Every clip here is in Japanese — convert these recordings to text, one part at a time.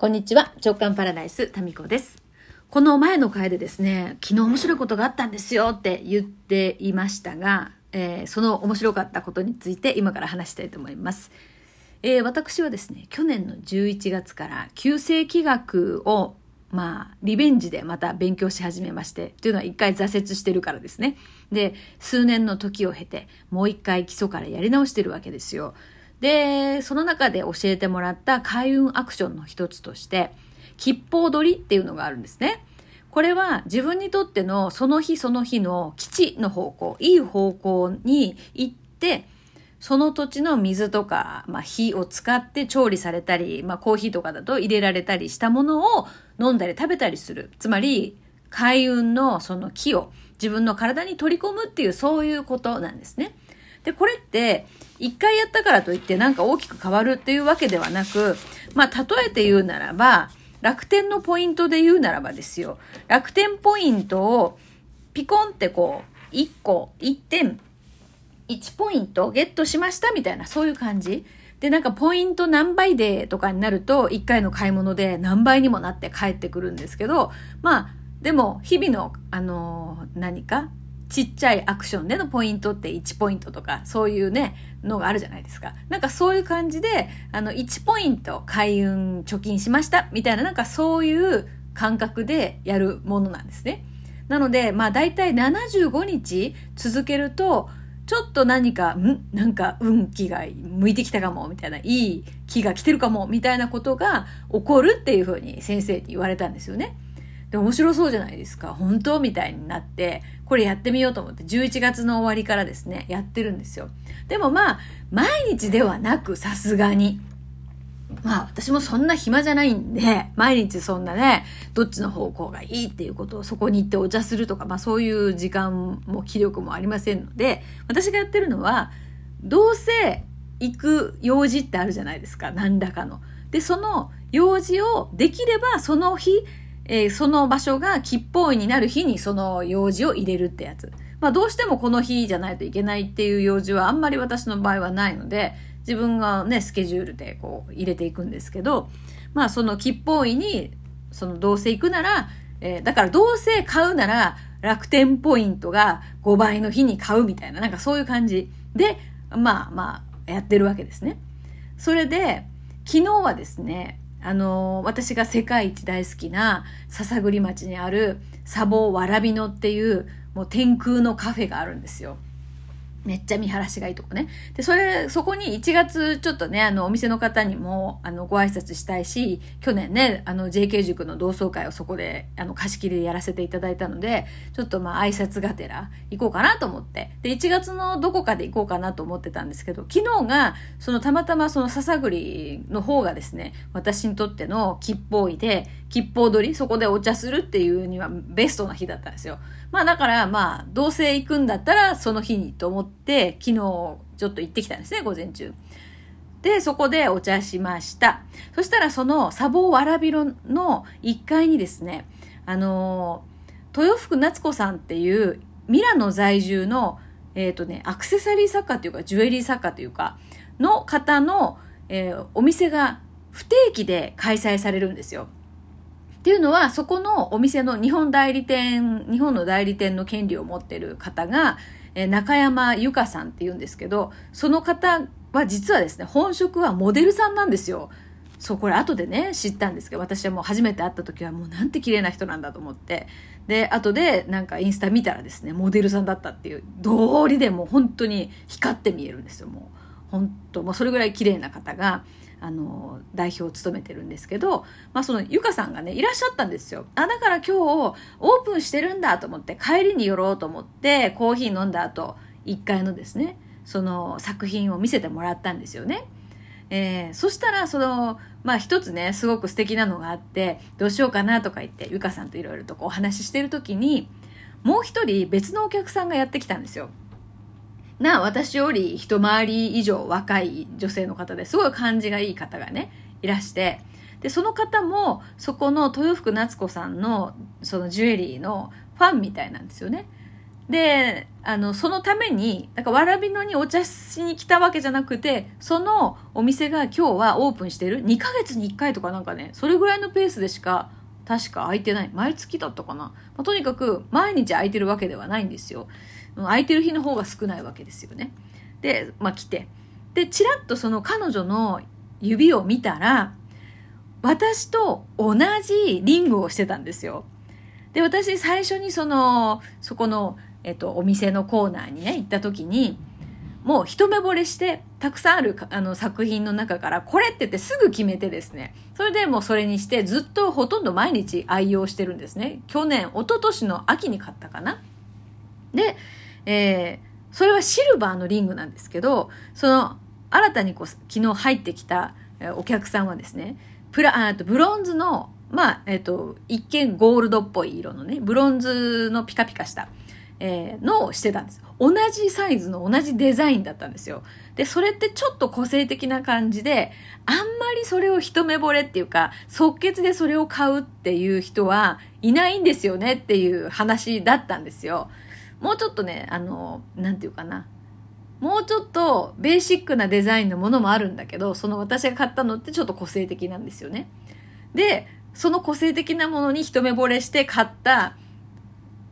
こんにちは、直感パラダイス、タミコです。この前の回でですね、昨日面白いことがあったんですよって言っていましたが、えー、その面白かったことについて今から話したいと思います。えー、私はですね、去年の11月から旧世紀学をまあ、リベンジでまた勉強し始めまして、というのは一回挫折してるからですね。で、数年の時を経て、もう一回基礎からやり直してるわけですよ。で、その中で教えてもらった開運アクションの一つとして、吉報取りっていうのがあるんですね。これは自分にとってのその日その日の基地の方向、いい方向に行って、その土地の水とか、まあ、火を使って調理されたり、まあ、コーヒーとかだと入れられたりしたものを飲んだり食べたりする。つまり、開運のその木を自分の体に取り込むっていうそういうことなんですね。で、これって、一回やったからといってなんか大きく変わるっていうわけではなく、まあ、例えて言うならば、楽天のポイントで言うならばですよ。楽天ポイントをピコンってこう、1個、1点、1ポイントゲットしましたみたいな、そういう感じ。で、なんかポイント何倍でとかになると、1回の買い物で何倍にもなって帰ってくるんですけど、まあ、でも、日々の、あのー、何か、ちっちゃいアクションでのポイントって1ポイントとか、そういうね、のがあるじゃないですか。なんかそういう感じで、あの、1ポイント開運貯金しましたみたいな、なんかそういう感覚でやるものなんですね。なので、まあ大体75日続けると、ちょっと何か、ん？なんか運気が向いてきたかも、みたいな、いい気が来てるかも、みたいなことが起こるっていうふうに先生に言われたんですよね。で、面白そうじゃないですか。本当？みたいになって、これやってみようと思って、11月の終わりからですね、やってるんですよ。でもまあ、毎日ではなく、さすがに。まあ私もそんな暇じゃないんで、毎日そんなね、どっちの方向がいいっていうことをそこに行ってお茶するとか、まあそういう時間も気力もありませんので、私がやってるのは、どうせ行く用事ってあるじゃないですか、何らかの。で、その用事をできればその日、えー、その場所が吉報院になる日にその用事を入れるってやつ。まあどうしてもこの日じゃないといけないっていう用事はあんまり私の場合はないので、自分がね、スケジュールでこう入れていくんですけど、まあその吉報院に、そのどうせ行くなら、えー、だからどうせ買うなら楽天ポイントが5倍の日に買うみたいな、なんかそういう感じで、まあまあやってるわけですね。それで、昨日はですね、あの、私が世界一大好きな篠栗町にある砂防わらびのっていうもう天空のカフェがあるんですよ。めっちゃ見晴らしがいいとこね。で、それ、そこに1月ちょっとね、あの、お店の方にも、あの、ご挨拶したいし、去年ね、あの、JK 塾の同窓会をそこで、あの、貸し切りでやらせていただいたので、ちょっとまあ、挨拶がてら行こうかなと思って。で、1月のどこかで行こうかなと思ってたんですけど、昨日が、そのたまたまその笹栗の方がですね、私にとっての吉報位で、吉報取り、そこでお茶するっていうにはベストな日だったんですよ。まあだからまあ、どうせ行くんだったらその日にと思って、昨日ちょっと行ってきたんですね、午前中。で、そこでお茶しました。そしたらその砂防わらびろの1階にですね、あの豊福夏子さんっていうミラノ在住の、えっ、ー、とね、アクセサリー作家というか、ジュエリー作家というか、の方の、えー、お店が不定期で開催されるんですよ。っていうのは、そこのお店の日本代理店、日本の代理店の権利を持ってる方が、え中山由香さんって言うんですけど、その方は実はですね、本職はモデルさんなんですよ。そう、これ後でね、知ったんですけど、私はもう初めて会った時はもうなんて綺麗な人なんだと思って。で、後でなんかインスタ見たらですね、モデルさんだったっていう、通りでもう本当に光って見えるんですよ、もう。本当もうそれぐらい綺麗な方が、あの、代表を務めてるんですけど、まあそのゆかさんがね、いらっしゃったんですよ。あ、だから今日オープンしてるんだと思って、帰りに寄ろうと思って、コーヒー飲んだ後、1階のですね、その作品を見せてもらったんですよね。えー、そしたら、その、まあ一つね、すごく素敵なのがあって、どうしようかなとか言って、ゆかさんといろいろとこうお話ししてる時に、もう一人別のお客さんがやってきたんですよ。な私より一回り以上若い女性の方ですごい感じがいい方がね、いらして、で、その方も、そこの豊福夏子さんの、そのジュエリーのファンみたいなんですよね。で、あの、そのために、なんかわらびのにお茶しに来たわけじゃなくて、そのお店が今日はオープンしてる ?2 ヶ月に1回とかなんかね、それぐらいのペースでしか、確か空いてない。毎月だったかな。まあ、とにかく、毎日空いてるわけではないんですよ。空いてる日の方が少ないわけですよね。で、まあ来て。で、ちらっとその彼女の指を見たら、私と同じリングをしてたんですよ。で、私最初にその、そこの、えっと、お店のコーナーにね、行った時に、もう一目惚れして、たくさんあるあの作品の中から、これって言ってすぐ決めてですね、それでもうそれにして、ずっとほとんど毎日愛用してるんですね。去年、一昨年の秋に買ったかな。で、えー、それはシルバーのリングなんですけど、その、新たにこう、昨日入ってきたお客さんはですね、プラ、あとブロンズの、まあ、えっ、ー、と、一見ゴールドっぽい色のね、ブロンズのピカピカした、えー、のをしてたんです。同じサイズの同じデザインだったんですよ。で、それってちょっと個性的な感じで、あんまりそれを一目惚れっていうか、即決でそれを買うっていう人はいないんですよねっていう話だったんですよ。もうちょっとね、あの、なんていうかな。もうちょっとベーシックなデザインのものもあるんだけど、その私が買ったのってちょっと個性的なんですよね。で、その個性的なものに一目惚れして買った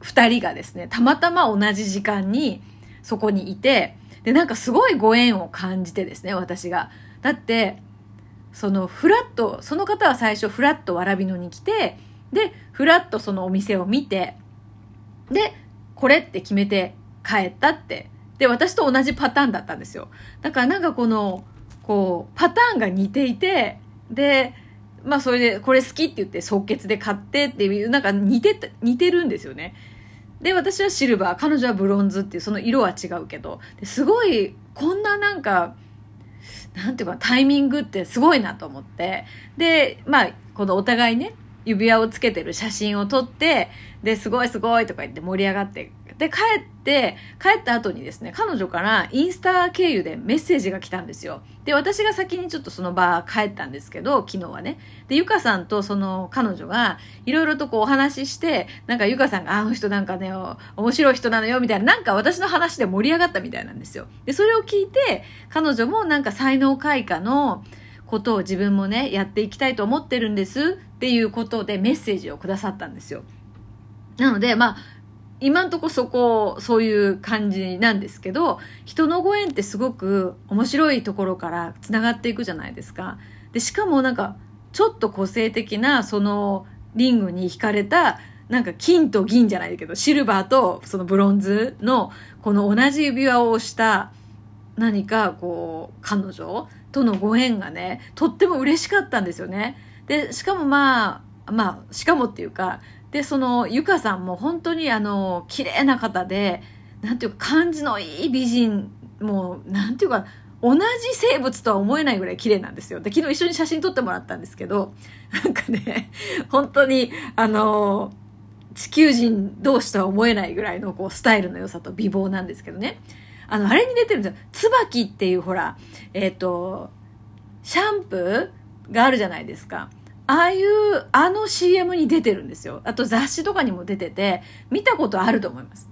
二人がですね、たまたま同じ時間にそこにいて、で、なんかすごいご縁を感じてですね、私が。だって、そのフラット、その方は最初フラットわらびのに来て、で、フラットそのお店を見て、で、これって決めて帰ったってで、私と同じパターンだったんですよ。だからなんかこの、こう、パターンが似ていて、で、まあそれで、これ好きって言って即決で買ってっていう、なんか似て、似てるんですよね。で、私はシルバー、彼女はブロンズっていう、その色は違うけど、すごい、こんななんか、なんていうか、タイミングってすごいなと思って、で、まあ、このお互いね、指輪をつけてる写真を撮って、で、すごいすごいとか言って盛り上がってで、帰って、帰った後にですね、彼女からインスタ経由でメッセージが来たんですよ。で、私が先にちょっとその場帰ったんですけど、昨日はね。で、ゆかさんとその彼女がいろいろとこうお話しして、なんかゆかさんがあの人なんかね、面白い人なのよみたいな、なんか私の話で盛り上がったみたいなんですよ。で、それを聞いて、彼女もなんか才能開花のことを自分もね、やっていきたいと思ってるんですっていうことでメッセージをくださったんですよ。なので、まあ、今んとこそこ、そういう感じなんですけど、人のご縁ってすごく面白いところから繋がっていくじゃないですか。で、しかもなんか、ちょっと個性的な、その、リングに惹かれた、なんか金と銀じゃないけど、シルバーとそのブロンズの、この同じ指輪をした何かこう、彼女とのご縁がね、とっても嬉しかったんですよね。で、しかもまあ、まあ、しかもっていうか、で、その、ゆかさんも本当にあの、綺麗な方で、なんていうか感じのいい美人、もう、なんていうか、同じ生物とは思えないぐらい綺麗なんですよ。で、昨日一緒に写真撮ってもらったんですけど、なんかね、本当に、あの、地球人同士とは思えないぐらいのこうスタイルの良さと美貌なんですけどね。あの、あれに出てるんですよ。椿っていうほら、えっ、ー、と、シャンプーがあるじゃないですか。ああいう、あの CM に出てるんですよ。あと雑誌とかにも出てて、見たことあると思います。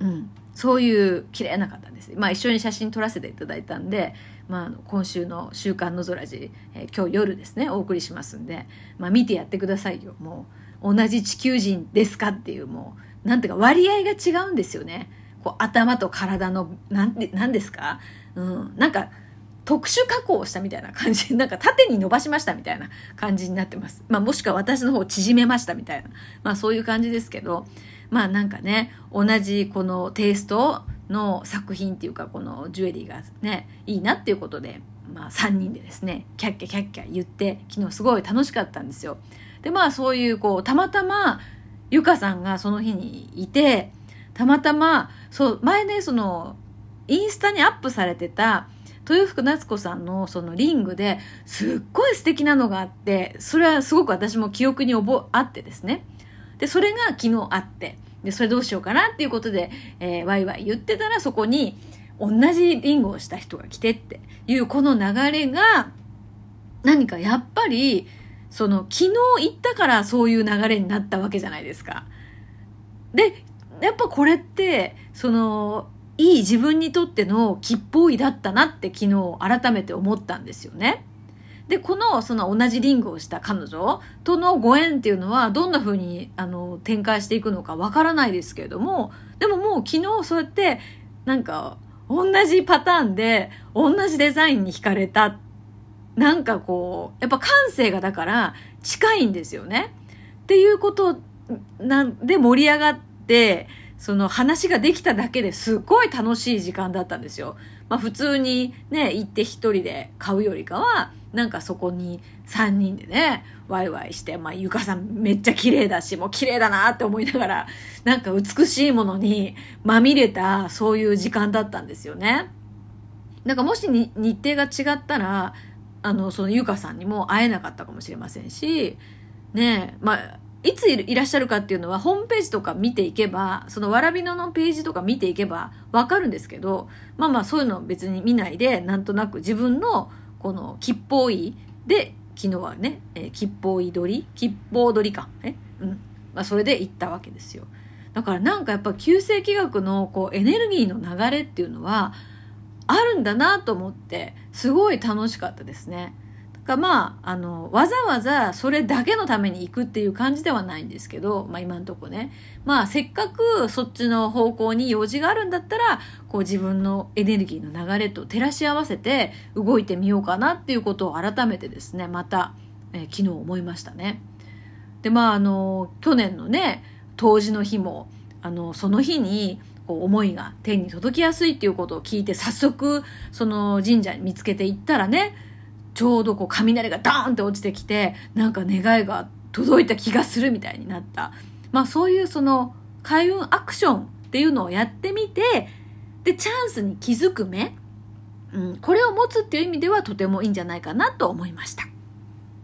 うん。そういう綺麗な方です。まあ一緒に写真撮らせていただいたんで、まあ今週の週刊の空寺、えー、今日夜ですね、お送りしますんで、まあ見てやってくださいよ。もう、同じ地球人ですかっていう、もう、なんていうか割合が違うんですよね。こう頭と体の、なんて、なんですか？うん。なんか、特殊加工をしたみたいな感じ、なんか縦に伸ばしましたみたいな感じになってます。まあもしくは私の方を縮めましたみたいな。まあそういう感じですけど、まあなんかね、同じこのテイストの作品っていうかこのジュエリーがね、いいなっていうことで、まあ3人でですね、キャッキャキャッキャ言って、昨日すごい楽しかったんですよ。でまあそういうこう、たまたまゆかさんがその日にいて、たまたま、そう、前ね、その、インスタにアップされてた、豊福夏子さんのそのリングですっごい素敵なのがあって、それはすごく私も記憶に覚あってですね。で、それが昨日あって、で、それどうしようかなっていうことで、えー、ワイワイ言ってたらそこに同じリングをした人が来てっていうこの流れが、何かやっぱり、その昨日行ったからそういう流れになったわけじゃないですか。で、やっぱこれってそのいい自分にとっての吉報位だったなって昨日改めて思ったんですよね。で、この、その同じリングをした彼女とのご縁っていうのは、どんな風に、あの、展開していくのかわからないですけれども、でももう昨日そうやって、なんか、同じパターンで、同じデザインに惹かれた。なんかこう、やっぱ感性がだから近いんですよね。っていうことなんで盛り上がって、その話ができただけですっごい楽しい時間だったんですよ。まあ普通にね、行って一人で買うよりかは、なんかそこに3人でね、ワイワイして、まあゆかさんめっちゃ綺麗だし、もう綺麗だなって思いながら、なんか美しいものにまみれたそういう時間だったんですよね。なんかもし日程が違ったら、あの、そのゆかさんにも会えなかったかもしれませんし、ねえまあ、いついらっしゃるかっていうのは、ホームページとか見ていけば、そのわらびののページとか見ていけばわかるんですけど、まあまあそういうの別に見ないで、なんとなく自分のこの吉報位で、昨日はね、えー、吉報位取り吉報取りか。えうん。まあそれで行ったわけですよ。だからなんかやっぱ旧世紀学のこうエネルギーの流れっていうのは、あるんだなと思って、すごい楽しかったですね。がまあ、あの、わざわざそれだけのために行くっていう感じではないんですけど、まあ今んとこね。まあせっかくそっちの方向に用事があるんだったら、こう自分のエネルギーの流れと照らし合わせて動いてみようかなっていうことを改めてですね、また、えー、昨日思いましたね。で、まああの、去年のね、冬至の日も、あの、その日に、こう思いが天に届きやすいっていうことを聞いて、早速、その神社に見つけていったらね、ちょうどこう雷がダーンって落ちてきて、なんか願いが届いた気がするみたいになった。まあそういうその開運アクションっていうのをやってみて、で、チャンスに気づく目、うん、これを持つっていう意味ではとてもいいんじゃないかなと思いました。